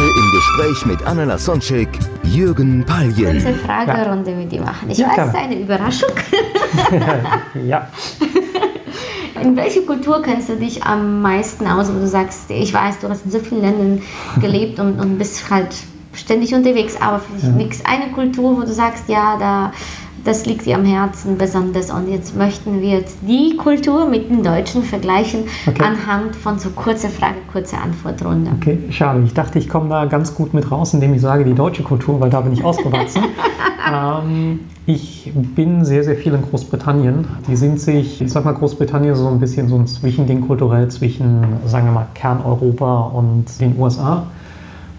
Heute im Gespräch mit Anna Lasonczek, Jürgen Paljen. kurze Fragerunde mit dir machen. Ich Ja, weiß, es ist eine Überraschung. Ja, In welcher Kultur kennst du dich am meisten aus, wo du sagst, ich weiß, du hast in so vielen Ländern gelebt und, und bist halt ständig unterwegs, aber vielleicht gibt es eine Kultur, wo du sagst, ja, da, das liegt dir am Herzen besonders und jetzt möchten wir jetzt die Kultur mit den Deutschen vergleichen Okay. anhand von so kurzer Frage, kurzer Antwortrunde. okay, schade. Ich dachte, ich komme da ganz gut mit raus, indem ich sage, die deutsche Kultur, weil da bin ich ausgewachsen. ähm, ich bin sehr, sehr viel in Großbritannien. Die sind sich, ich sag mal, Großbritannien so ein bisschen so ein Zwischending kulturell zwischen, sagen wir mal, Kerneuropa und den USA.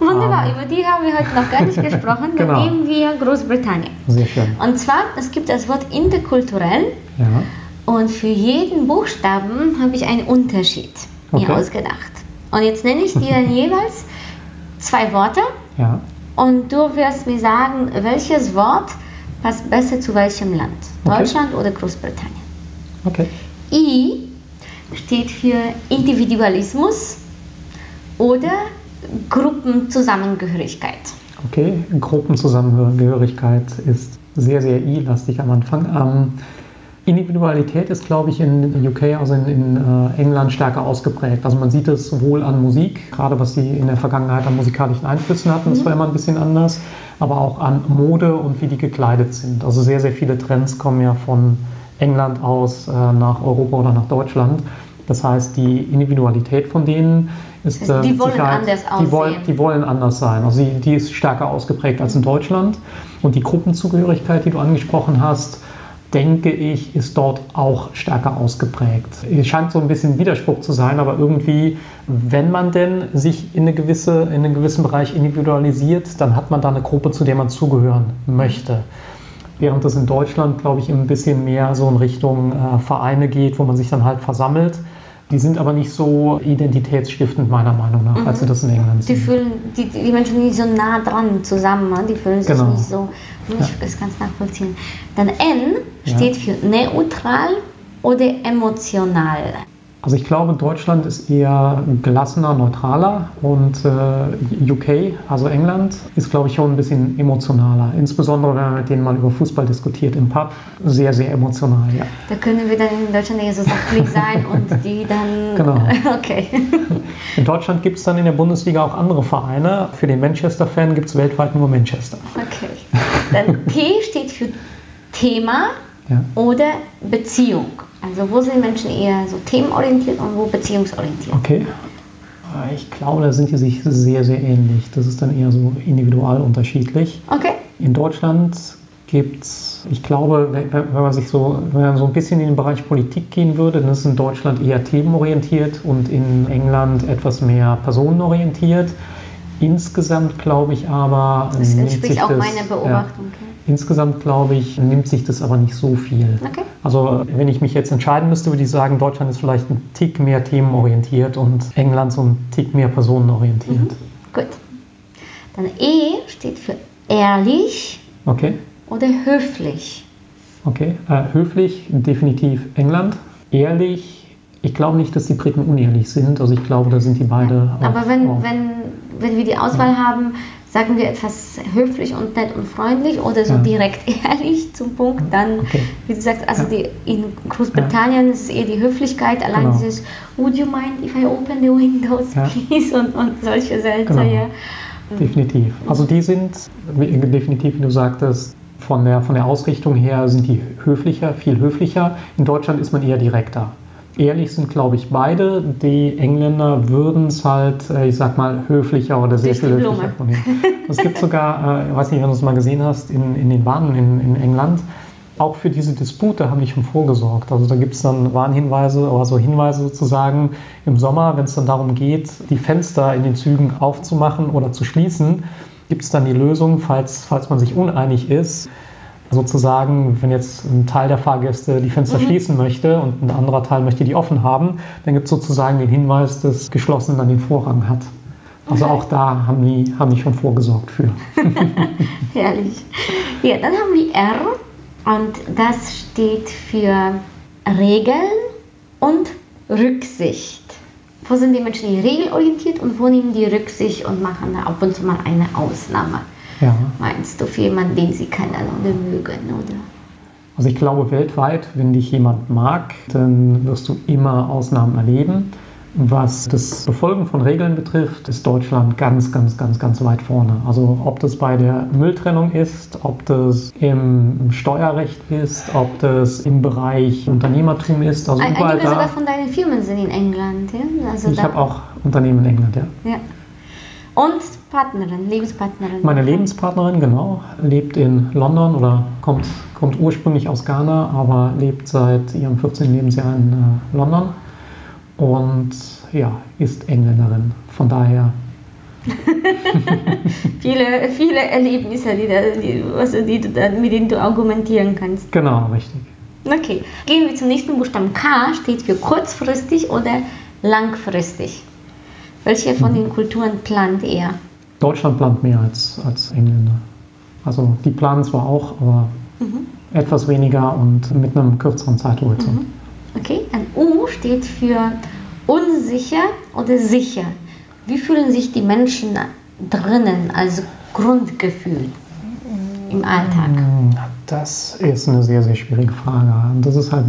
Wunderbar, über die haben wir heute noch gar nicht gesprochen. Dann Genau. nehmen wir Großbritannien. Sehr schön. Und zwar, es gibt das Wort interkulturell Ja, und für jeden Buchstaben habe ich einen Unterschied mir Okay. ausgedacht. Und jetzt nenne ich dir dann jeweils zwei Worte ja, und du wirst mir sagen, welches Wort passt besser zu welchem Land. Okay. Deutschland oder Großbritannien. okay. I steht für Individualismus oder Gruppenzusammengehörigkeit. Okay, Gruppenzusammengehörigkeit ist sehr, sehr I-lastig am Anfang. Ähm, Individualität ist, glaube ich, in UK, also in, in äh, England stärker ausgeprägt. Also man sieht es sowohl an Musik, gerade was sie in der Vergangenheit an musikalischen Einflüssen hatten, das war immer ein bisschen anders, aber auch an Mode und wie die gekleidet sind. Also sehr, sehr viele Trends kommen ja von England aus äh, nach Europa oder nach Deutschland. Das heißt, die Individualität von denen ist heißt, die wollen anders die wollen, aussehen. die wollen anders sein. Also die, die ist stärker ausgeprägt als in Deutschland. Und die Gruppenzugehörigkeit, die du angesprochen hast, denke ich, ist dort auch stärker ausgeprägt. Es scheint so ein bisschen Widerspruch zu sein, aber irgendwie, wenn man denn sich in, eine gewisse, in einen gewissen Bereich individualisiert, dann hat man da eine Gruppe, zu der man zugehören möchte. Während es in Deutschland, glaube ich, ein bisschen mehr so in Richtung äh, Vereine geht, wo man sich dann halt versammelt. Die sind aber nicht so identitätsstiftend, meiner Meinung nach, als sie das in England Die sind. fühlen, die, die Menschen sind nicht so nah dran zusammen, ne? die fühlen sich Genau. nicht so, ich das ganz nachvollziehen. Dann N Ja. steht für neutral oder emotional. Also ich glaube, Deutschland ist eher gelassener, neutraler und äh, UK, also England, ist, glaube ich, schon ein bisschen emotionaler. Insbesondere, wenn man mit denen mal über Fußball diskutiert im Pub. Sehr, sehr emotional, ja. Da können wir dann in Deutschland eher so sachlich sein und die dann. Genau. Okay. In Deutschland gibt es dann in der Bundesliga auch andere Vereine. Für den Manchester-Fan gibt es weltweit nur Manchester. Okay. Dann T steht für Thema Ja. oder Beziehung. Also wo sind Menschen eher so themenorientiert und wo beziehungsorientiert? Okay. Ich glaube, da sind die sich sehr, sehr ähnlich. Das ist dann eher so individual unterschiedlich. Okay. In Deutschland gibt es, ich glaube, wenn man sich so, wenn man so ein bisschen in den Bereich Politik gehen würde, dann ist es in Deutschland eher themenorientiert und in England etwas mehr personenorientiert. Insgesamt glaube ich aber. Das entspricht auch das- meiner Beobachtung. Ja, insgesamt glaube ich, nimmt sich das aber nicht so viel. Okay. Also wenn ich mich jetzt entscheiden müsste, würde ich sagen, Deutschland ist vielleicht ein Tick mehr themenorientiert und England so ein Tick mehr personenorientiert. Gut. Dann E steht für ehrlich Okay, oder höflich. okay. Äh, höflich, definitiv England. Ehrlich, ich glaube nicht, dass die Briten unehrlich sind. Also ich glaube, da sind die beide auch. Aber wenn, wenn, wenn wir die Auswahl haben, sagen wir etwas höflich und nett und freundlich oder so Ja. direkt ehrlich zum Punkt, dann, Okay. wie du sagst, also Ja. die, in Großbritannien ist es eher die Höflichkeit, allein Genau. dieses Would you mind if I open the windows, Ja. please und, und solche Sätze. Genau. Ja. Definitiv. Also die sind wie- definitiv, wie du sagtest, von der, von der Ausrichtung her sind die höflicher, viel höflicher. In Deutschland ist man eher direkter. Ehrlich sind, glaube ich, beide. Die Engländer würden es halt, äh, ich sag mal, höflicher oder sehr viel höflicher formulieren. Es gibt sogar, äh, ich weiß nicht, wenn du es mal gesehen hast, in, in den Bahnen in, in England, auch für diese Dispute haben die schon vorgesorgt. Also da gibt es dann Warnhinweise oder so Hinweise sozusagen im Sommer, wenn es dann darum geht, die Fenster in den Zügen aufzumachen oder zu schließen, gibt es dann die Lösung, falls, falls man sich uneinig ist, sozusagen, wenn jetzt ein Teil der Fahrgäste die Fenster mhm. schließen möchte und ein anderer Teil möchte die offen haben, dann gibt es sozusagen den Hinweis, dass geschlossen dann den Vorrang hat. Also okay. auch da haben die, haben die schon vorgesorgt für. Herrlich. Ja, dann haben wir R und das steht für Regeln und Rücksicht. Wo sind die Menschen regelorientiert und wo nehmen die Rücksicht und machen da ab und zu mal eine Ausnahme? Ja. Meinst du für jemanden, den sie kennen oder mögen? Oder? Also ich glaube weltweit, wenn dich jemand mag, dann wirst du immer Ausnahmen erleben. Was das Befolgen von Regeln betrifft, ist Deutschland ganz, ganz, ganz, ganz weit vorne. Also ob das bei der Mülltrennung ist, ob das im Steuerrecht ist, ob das im Bereich Unternehmertum ist. Also überall Einige sogar von deinen Firmen sind in England. Ja? Also ich habe auch Unternehmen in England, ja. ja. Und Partnerin, Lebenspartnerin. Meine Lebenspartnerin, genau, lebt in London oder kommt, kommt ursprünglich aus Ghana, aber lebt seit ihrem 14. Lebensjahr in äh, London und ja, ist Engländerin. Von daher. viele, viele Erlebnisse, die, die, also die du, mit denen du argumentieren kannst. Genau, richtig. Okay, gehen wir zum nächsten Buchstaben. K steht für kurzfristig oder langfristig. Welche von den Kulturen plant er? Deutschland plant mehr als, als Engländer. Also die planen zwar auch, aber mhm. etwas weniger und mit einem kürzeren Zeithorizont. Mhm. Okay, ein U steht für unsicher oder sicher. Wie fühlen sich die Menschen drinnen als Grundgefühl im Alltag? Das ist eine sehr, sehr schwierige Frage. Das ist halt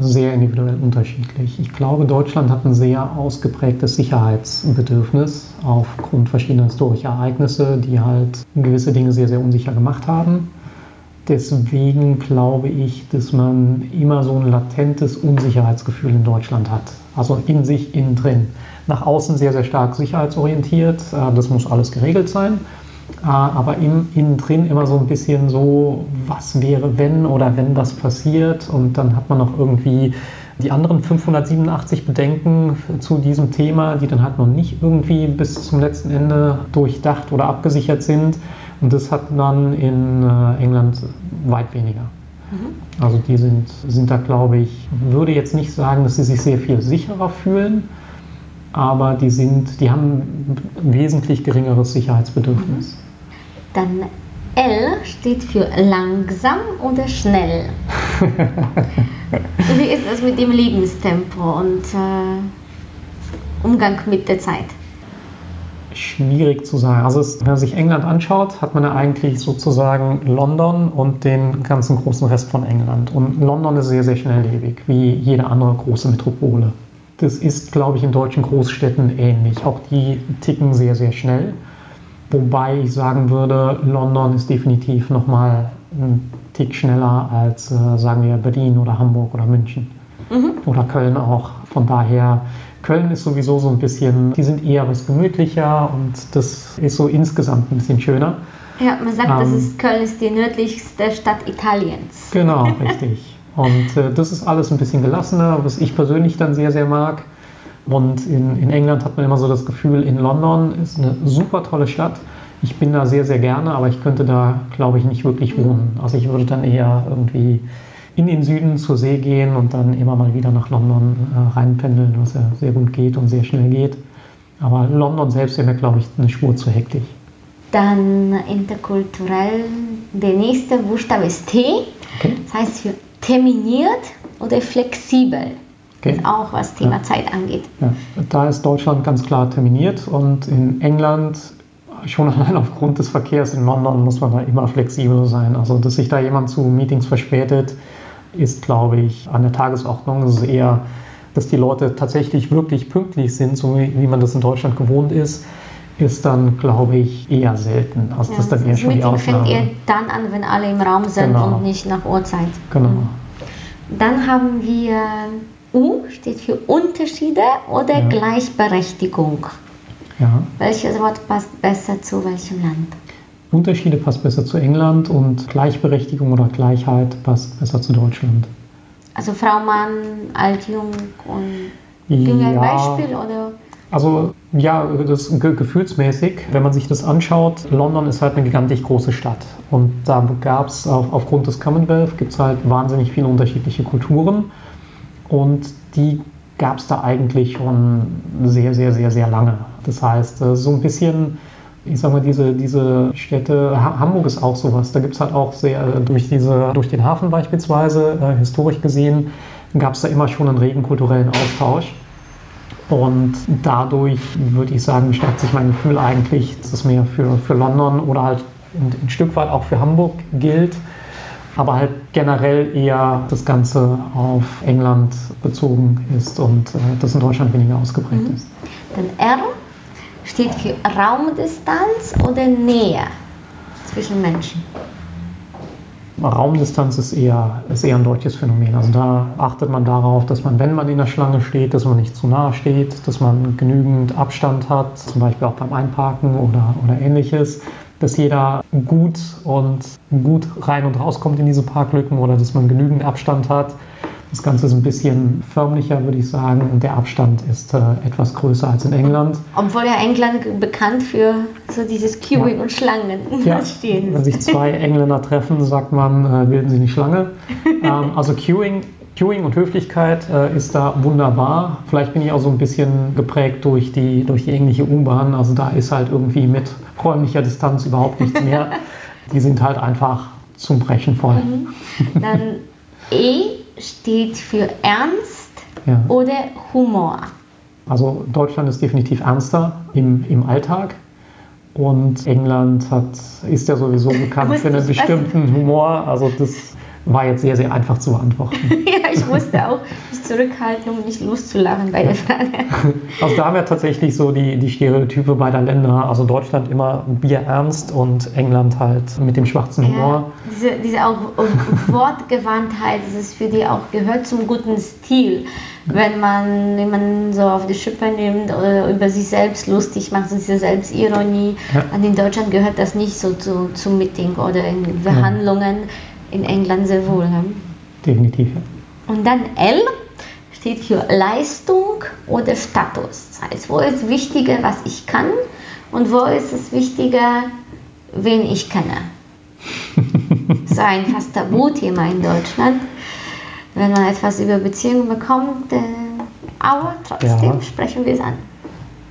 sehr individuell unterschiedlich. Ich glaube, Deutschland hat ein sehr ausgeprägtes Sicherheitsbedürfnis aufgrund verschiedener historischer Ereignisse, die halt gewisse Dinge sehr, sehr unsicher gemacht haben. Deswegen glaube ich, dass man immer so ein latentes Unsicherheitsgefühl in Deutschland hat. Also in sich, innen drin. Nach außen sehr, sehr stark sicherheitsorientiert. Äh, das muss alles geregelt sein. Äh, aber im, innen drin immer so ein bisschen so, was wäre, wenn oder wenn das passiert. Und dann hat man noch irgendwie die anderen 587 Bedenken zu diesem Thema, die dann halt noch nicht irgendwie bis zum letzten Ende durchdacht oder abgesichert sind. Und das hat man in äh, England weit weniger. Mhm. Also die sind, sind da, glaube ich, würde jetzt nicht sagen, dass sie sich sehr viel sicherer fühlen, aber die, sind, die haben ein wesentlich geringeres Sicherheitsbedürfnis. Dann L steht für langsam oder schnell. Wie ist es mit dem Lebenstempo und äh, Umgang mit der Zeit? schwierig zu sagen. Also es, wenn man sich England anschaut, hat man ja eigentlich sozusagen London und den ganzen großen Rest von England. Und London ist sehr, sehr schnelllebig, wie jede andere große Metropole. Das ist, glaube ich, in deutschen Großstädten ähnlich. Auch die ticken sehr, sehr schnell. Wobei ich sagen würde, London ist definitiv nochmal ein Tick schneller als, äh, sagen wir, Berlin oder Hamburg oder München. Mhm. Oder Köln auch. Von daher Köln ist sowieso so ein bisschen, die sind eher was gemütlicher und das ist so insgesamt ein bisschen schöner. Ja, man sagt, ähm, das ist, Köln ist die nördlichste Stadt Italiens. Genau, richtig. Und äh, das ist alles ein bisschen gelassener, was ich persönlich dann sehr, sehr mag. Und in, in England hat man immer so das Gefühl, in London ist eine super tolle Stadt. Ich bin da sehr, sehr gerne, aber ich könnte da, glaube ich, nicht wirklich wohnen. Also ich würde dann eher irgendwie in den Süden zur See gehen und dann immer mal wieder nach London äh, reinpendeln, was ja sehr gut geht und sehr schnell geht. Aber London selbst wäre mir, glaube ich, eine Spur zu hektisch. Dann interkulturell, der nächste Buchstabe ist T. Okay. Das heißt für terminiert oder flexibel. Okay. auch was Thema ja. Zeit angeht. Ja. Da ist Deutschland ganz klar terminiert und in England schon allein aufgrund des Verkehrs in London muss man da immer flexibel sein. Also, dass sich da jemand zu Meetings verspätet, ist, glaube ich, an der Tagesordnung. Es ist eher, dass die Leute tatsächlich wirklich pünktlich sind, so wie, wie man das in Deutschland gewohnt ist, ist dann, glaube ich, eher selten. Also ja, das ist dann eher schon die Ausnahme. fängt eher dann an, wenn alle im Raum sind genau. und nicht nach Uhrzeit. Genau. Dann haben wir U, steht für Unterschiede oder ja. Gleichberechtigung. Ja. Welches Wort passt besser zu welchem Land? Unterschiede passt besser zu England und Gleichberechtigung oder Gleichheit passt besser zu Deutschland. Also Frau, Mann, alt, jung und Ging ein Beispiel oder? Also ja, das ge gefühlsmäßig, wenn man sich das anschaut, London ist halt eine gigantisch große Stadt. Und da gab es auf, aufgrund des Commonwealth gibt es halt wahnsinnig viele unterschiedliche Kulturen. Und die gab es da eigentlich schon sehr, sehr, sehr, sehr lange. Das heißt, äh, so ein bisschen, ich sag mal, diese, diese Städte, Hamburg ist auch sowas. Da gibt es halt auch sehr, äh, durch, diese, durch den Hafen beispielsweise, äh, historisch gesehen, gab es da immer schon einen regen kulturellen Austausch. Und dadurch würde ich sagen, stärkt sich mein Gefühl eigentlich, dass es mehr für, für London oder halt ein, ein Stück weit auch für Hamburg gilt, aber halt generell eher das Ganze auf England bezogen ist und äh, das in Deutschland weniger ausgeprägt mhm. ist. Dann R steht für Raumdistanz oder Nähe zwischen Menschen. Raumdistanz ist eher, ist eher ein deutsches Phänomen. Also da achtet man darauf, dass man, wenn man in der Schlange steht, dass man nicht zu nahe steht, dass man genügend Abstand hat, zum Beispiel auch beim Einparken oder, oder ähnliches, dass jeder gut und gut rein und rauskommt in diese Parklücken oder dass man genügend Abstand hat. Das Ganze ist ein bisschen förmlicher, würde ich sagen, und der Abstand ist äh, etwas größer als in England. Obwohl ja England bekannt für so dieses Queuing ja. und Schlangen ja. stehen. Wenn sich zwei Engländer treffen, sagt man, äh, bilden sie nicht Schlange. ähm, also Queuing, Queuing und Höflichkeit äh, ist da wunderbar. Vielleicht bin ich auch so ein bisschen geprägt durch die, durch die englische U-Bahn. Also da ist halt irgendwie mit räumlicher Distanz überhaupt nichts mehr. die sind halt einfach zum Brechen voll. Mhm. Dann E steht für Ernst ja. oder Humor. Also Deutschland ist definitiv ernster im, im Alltag und England hat, ist ja sowieso bekannt für einen bestimmten Humor. Also das war jetzt sehr, sehr einfach zu beantworten. ja, ich musste auch mich zurückhalten, um nicht loszulachen bei der Frage. Also da haben wir tatsächlich so die, die Stereotype beider Länder. Also Deutschland immer bierernst und England halt mit dem schwarzen Humor. Ja, diese, diese auch Wortgewandtheit, das ist für die auch gehört zum guten Stil. Wenn man jemanden so auf die Schippe nimmt oder über sich selbst lustig macht, so diese Selbstironie. Ja. Und in Deutschland gehört das nicht so zu, zum Meeting oder in Verhandlungen. Ja in England sehr wohl. Ne? Definitiv. Und dann L steht für Leistung oder Status. Das heißt, wo ist wichtiger, was ich kann und wo ist es wichtiger, wen ich kenne. das ist ein fast Tabuthema in Deutschland, wenn man etwas über Beziehungen bekommt, äh, aber trotzdem ja. sprechen wir es an.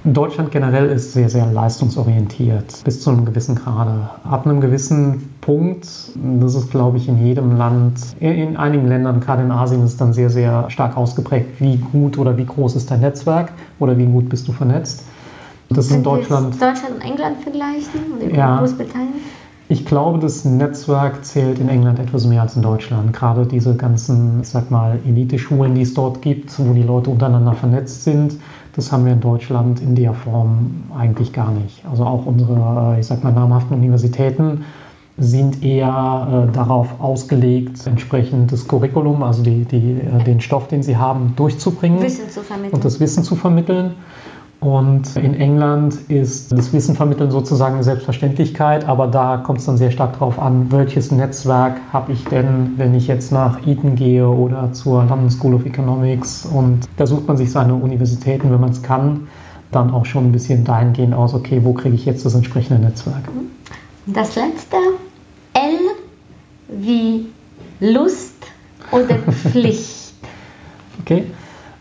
Deutschland generell ist sehr, sehr leistungsorientiert, bis zu einem gewissen Grade. Ab einem gewissen Punkt, das ist, glaube ich, in jedem Land, in einigen Ländern, gerade in Asien, ist dann sehr, sehr stark ausgeprägt, wie gut oder wie groß ist dein Netzwerk oder wie gut bist du vernetzt. Das ist in Deutschland. Deutschland und England vergleichen oder ja, Großbritannien? Ich glaube, das Netzwerk zählt in England etwas mehr als in Deutschland. Gerade diese ganzen, ich sag mal, Elite-Schulen, die es dort gibt, wo die Leute untereinander vernetzt sind, das haben wir in Deutschland in der Form eigentlich gar nicht. Also auch unsere, äh, ich sag mal, namhaften Universitäten sind eher äh, darauf ausgelegt, entsprechend das Curriculum, also die, die, äh, den Stoff, den sie haben, durchzubringen Wissen zu vermitteln. und das Wissen zu vermitteln. Und in England ist das Wissen vermitteln sozusagen eine Selbstverständlichkeit, aber da kommt es dann sehr stark darauf an, welches Netzwerk habe ich denn, wenn ich jetzt nach Eton gehe oder zur London School of Economics. Und da sucht man sich seine Universitäten, wenn man es kann, dann auch schon ein bisschen dahingehend aus, okay, wo kriege ich jetzt das entsprechende Netzwerk. Das letzte, L wie Lust oder Pflicht. okay.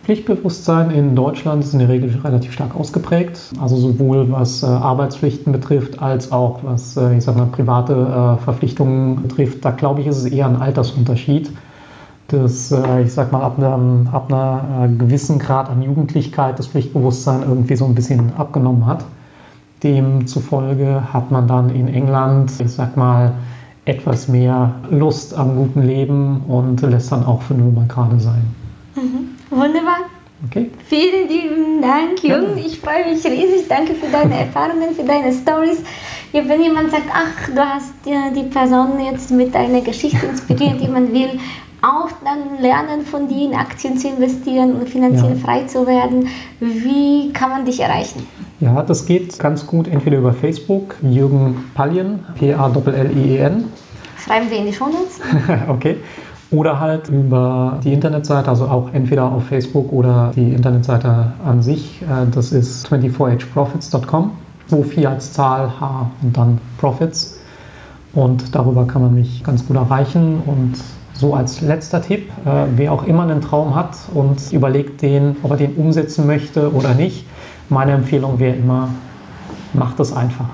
Pflichtbewusstsein in Deutschland ist in der Regel relativ stark ausgeprägt. Also sowohl was äh, Arbeitspflichten betrifft, als auch was, äh, ich sag mal, private äh, Verpflichtungen betrifft. Da glaube ich, ist es eher ein Altersunterschied, dass, äh, ich sag mal, ab, einem, ab einer äh, gewissen Grad an Jugendlichkeit das Pflichtbewusstsein irgendwie so ein bisschen abgenommen hat. Demzufolge hat man dann in England, ich sag mal, etwas mehr Lust am guten Leben und lässt dann auch für null mal gerade sein. Mhm. Wunderbar. Okay. Vielen lieben Dank, Jung. Ich freue mich riesig. Danke für deine Erfahrungen, für deine Stories. Ja, wenn jemand sagt, ach, du hast ja die Person jetzt mit deiner Geschichte inspiriert, jemand will auch dann lernen von dir in Aktien zu investieren und finanziell Ja. frei zu werden, wie kann man dich erreichen? Ja, das geht ganz gut entweder über Facebook, Jürgen Pallien, P-A-L-L-I-E-N, Schreiben wir in die Shownotes. okay. Oder halt über die Internetseite, also auch entweder auf Facebook oder die Internetseite an sich. Äh, Das ist 24hprofits.com, 24 als Zahl, H und dann Profits. Und darüber kann man mich ganz gut erreichen. Und so als letzter Tipp, äh, wer auch immer einen Traum hat und überlegt den, ob er den umsetzen möchte oder nicht, meine Empfehlung wäre immer, macht es einfach.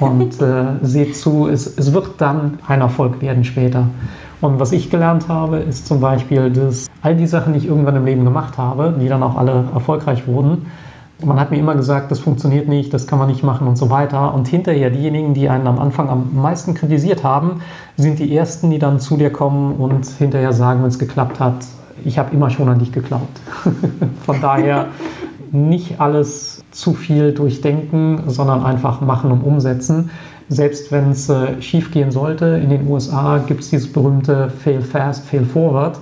Und äh, seht zu, es, es wird dann ein Erfolg werden später. Und was ich gelernt habe, ist zum Beispiel, dass all die Sachen, die ich irgendwann im Leben gemacht habe, die dann auch alle erfolgreich wurden, man hat mir immer gesagt, das funktioniert nicht, das kann man nicht machen und so weiter. Und hinterher diejenigen, die einen am Anfang am meisten kritisiert haben, sind die ersten, die dann zu dir kommen und hinterher sagen, wenn es geklappt hat, ich habe immer schon an dich geglaubt. Von daher nicht alles zu viel durchdenken, sondern einfach machen und umsetzen. Selbst wenn es äh, schief gehen sollte, in den USA gibt es dieses berühmte Fail Fast, Fail Forward.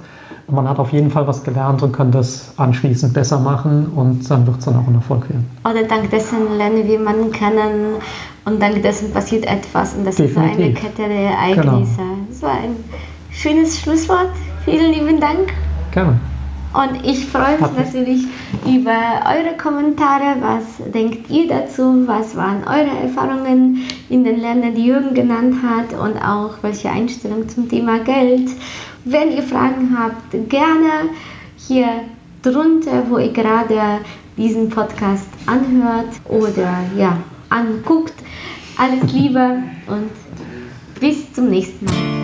Man hat auf jeden Fall was gelernt und kann das anschließend besser machen und dann wird es dann auch ein Erfolg werden. Oder dank dessen lernen wir jemanden kennen und dank dessen passiert etwas und das ist so eine Definitiv. Kette der Ereignisse. Das war ein schönes Schlusswort. Vielen lieben Dank. Gerne. Und ich freue mich natürlich über eure Kommentare. Was denkt ihr dazu? Was waren eure Erfahrungen in den Ländern, die Jürgen genannt hat? Und auch welche Einstellung zum Thema Geld? Wenn ihr Fragen habt, gerne hier drunter, wo ihr gerade diesen Podcast anhört oder ja, anguckt. Alles Liebe und bis zum nächsten Mal.